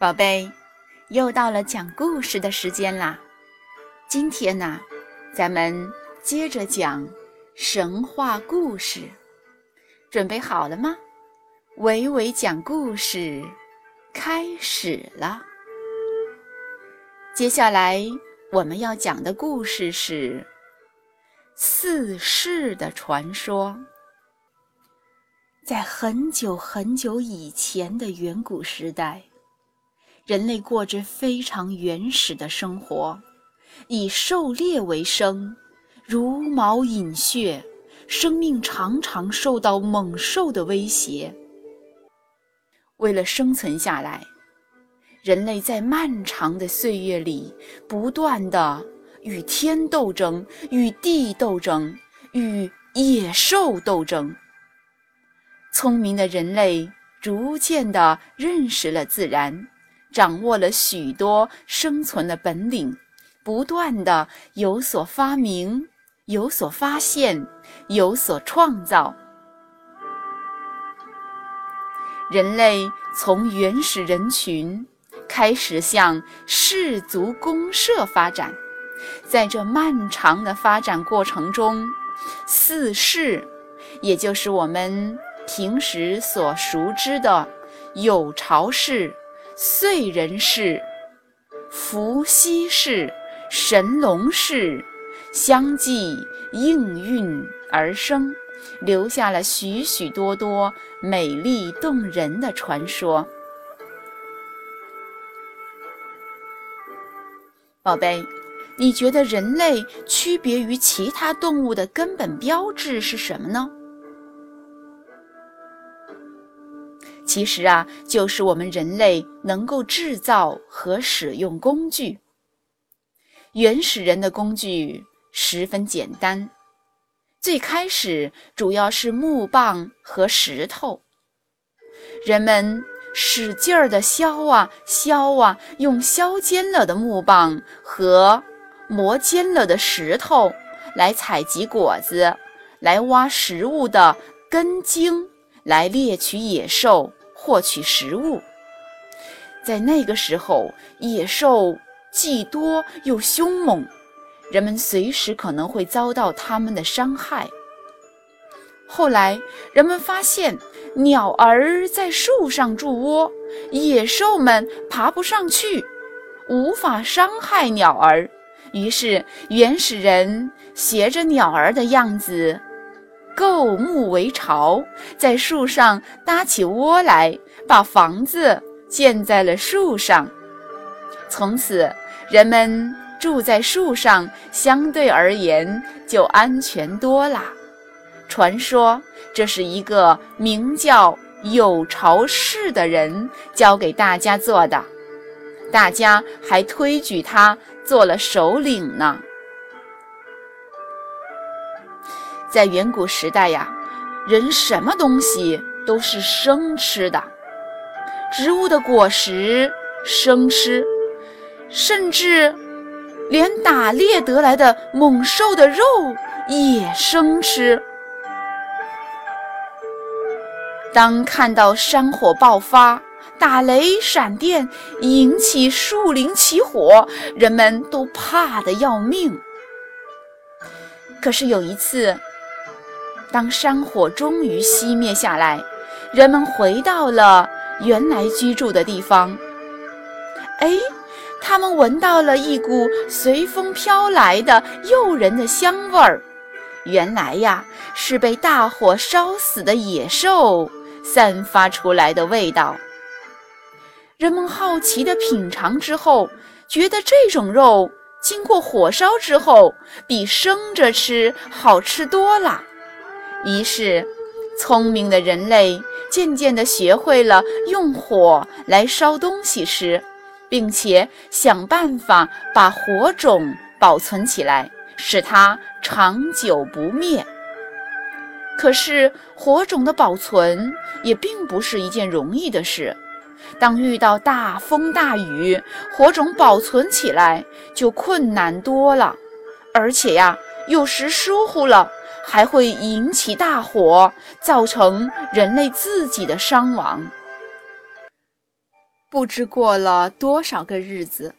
宝贝，又到了讲故事的时间啦！今天呢，咱们接着讲神话故事，准备好了吗？伟伟讲故事开始了。接下来我们要讲的故事是四世的传说。在很久很久以前的远古时代。人类过着非常原始的生活，以狩猎为生，茹毛饮血，生命常常受到猛兽的威胁。为了生存下来，人类在漫长的岁月里，不断的与天斗争，与地斗争，与野兽斗争。聪明的人类逐渐的认识了自然。掌握了许多生存的本领，不断的有所发明、有所发现、有所创造。人类从原始人群开始向氏族公社发展，在这漫长的发展过程中，四世，也就是我们平时所熟知的有巢氏。燧人氏、伏羲氏、神农氏相继应运而生，留下了许许多多美丽动人的传说。宝贝，你觉得人类区别于其他动物的根本标志是什么呢？其实啊，就是我们人类能够制造和使用工具。原始人的工具十分简单，最开始主要是木棒和石头。人们使劲儿地削啊削啊，用削尖了的木棒和磨尖了的石头来采集果子，来挖食物的根茎，来猎取野兽。获取食物，在那个时候，野兽既多又凶猛，人们随时可能会遭到它们的伤害。后来，人们发现鸟儿在树上筑窝，野兽们爬不上去，无法伤害鸟儿。于是，原始人学着鸟儿的样子。构木为巢，在树上搭起窝来，把房子建在了树上。从此，人们住在树上，相对而言就安全多了。传说这是一个名叫有巢氏的人教给大家做的，大家还推举他做了首领呢。在远古时代呀，人什么东西都是生吃的，植物的果实生吃，甚至连打猎得来的猛兽的肉也生吃。当看到山火爆发、打雷闪电引起树林起火，人们都怕得要命。可是有一次，当山火终于熄灭下来，人们回到了原来居住的地方。哎，他们闻到了一股随风飘来的诱人的香味儿。原来呀，是被大火烧死的野兽散发出来的味道。人们好奇地品尝之后，觉得这种肉经过火烧之后，比生着吃好吃多了。于是，聪明的人类渐渐地学会了用火来烧东西吃，并且想办法把火种保存起来，使它长久不灭。可是，火种的保存也并不是一件容易的事。当遇到大风大雨，火种保存起来就困难多了。而且呀，有时疏忽了。还会引起大火，造成人类自己的伤亡。不知过了多少个日子，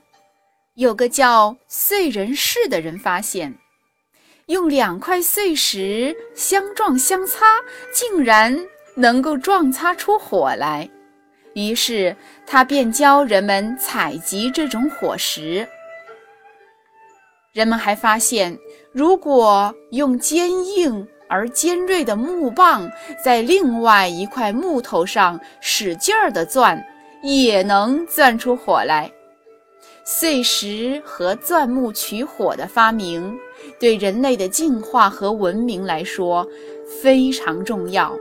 有个叫燧人氏的人发现，用两块碎石相撞相擦，竟然能够撞擦出火来。于是他便教人们采集这种火石。人们还发现，如果用坚硬而尖锐的木棒在另外一块木头上使劲儿地钻。也能钻出火来。碎石和钻木取火的发明，对人类的进化和文明来说非常重要，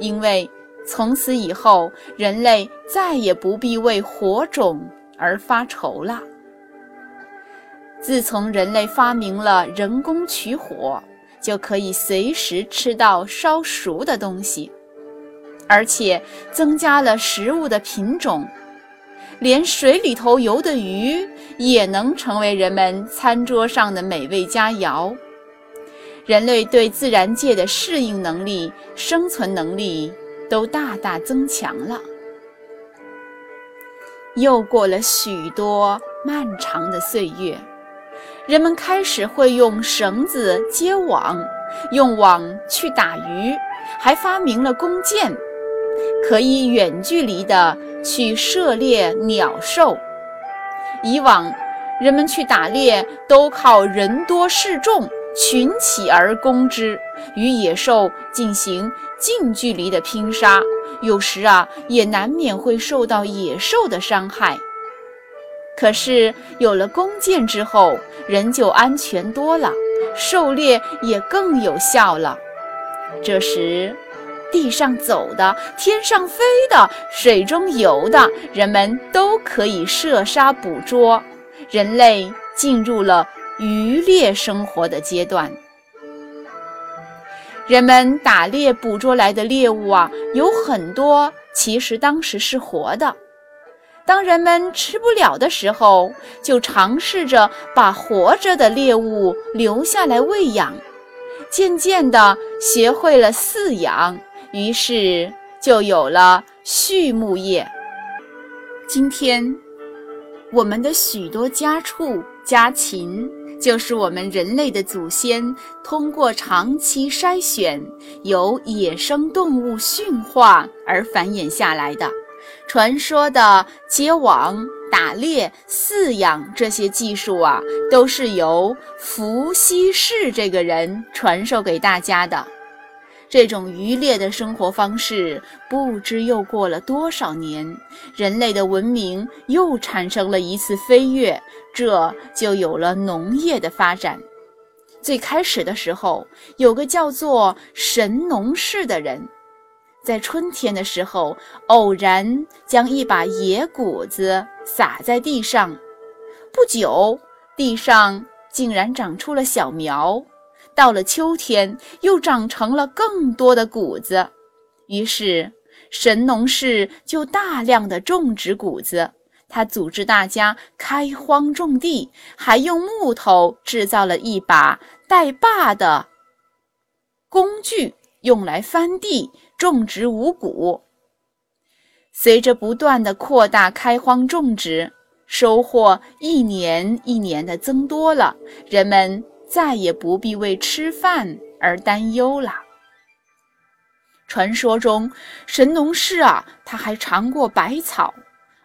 因为从此以后，人类再也不必为火种而发愁了。自从人类发明了人工取火，就可以随时吃到烧熟的东西。而且增加了食物的品种，连水里头游的鱼也能成为人们餐桌上的美味佳肴。人类对自然界的适应能力、生存能力都大大增强了。又过了许多漫长的岁月，人们开始会用绳子接网，用网去打鱼，还发明了弓箭。可以远距离的去射猎鸟兽。以往，人们去打猎都靠人多势众，群起而攻之，与野兽进行近距离的拼杀。有时啊，也难免会受到野兽的伤害。可是有了弓箭之后，人就安全多了，狩猎也更有效了。这时。地上走的，天上飞的，水中游的，人们都可以射杀捕捉。人类进入了渔猎生活的阶段。人们打猎捕捉来的猎物啊，有很多其实当时是活的。当人们吃不了的时候，就尝试着把活着的猎物留下来喂养，渐渐地学会了饲养。于是就有了畜牧业。今天，我们的许多家畜、家禽，就是我们人类的祖先通过长期筛选，由野生动物驯化而繁衍下来的。传说的结网、打猎、饲养这些技术啊，都是由伏羲氏这个人传授给大家的。这种渔猎的生活方式，不知又过了多少年，人类的文明又产生了一次飞跃，这就有了农业的发展。最开始的时候，有个叫做神农氏的人，在春天的时候，偶然将一把野谷子撒在地上，不久，地上竟然长出了小苗。到了秋天，又长成了更多的谷子，于是神农氏就大量的种植谷子。他组织大家开荒种地，还用木头制造了一把带把的工具，用来翻地种植五谷。随着不断的扩大开荒种植，收获一年一年的增多了，人们。再也不必为吃饭而担忧了。传说中，神农氏啊，他还尝过百草，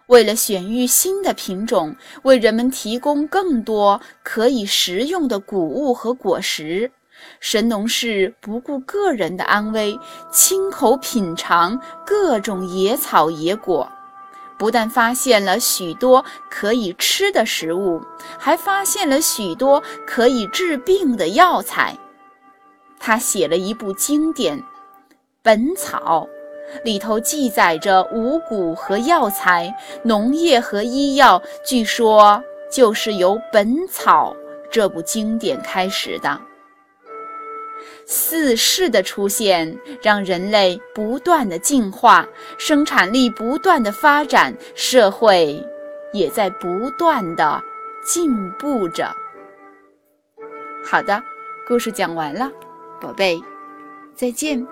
为了选育新的品种，为人们提供更多可以食用的谷物和果实，神农氏不顾个人的安危，亲口品尝各种野草野果。不但发现了许多可以吃的食物，还发现了许多可以治病的药材。他写了一部经典《本草》，里头记载着五谷和药材、农业和医药，据说就是由《本草》这部经典开始的。四世的出现，让人类不断的进化，生产力不断的发展，社会也在不断的进步着。好的，故事讲完了，宝贝，再见。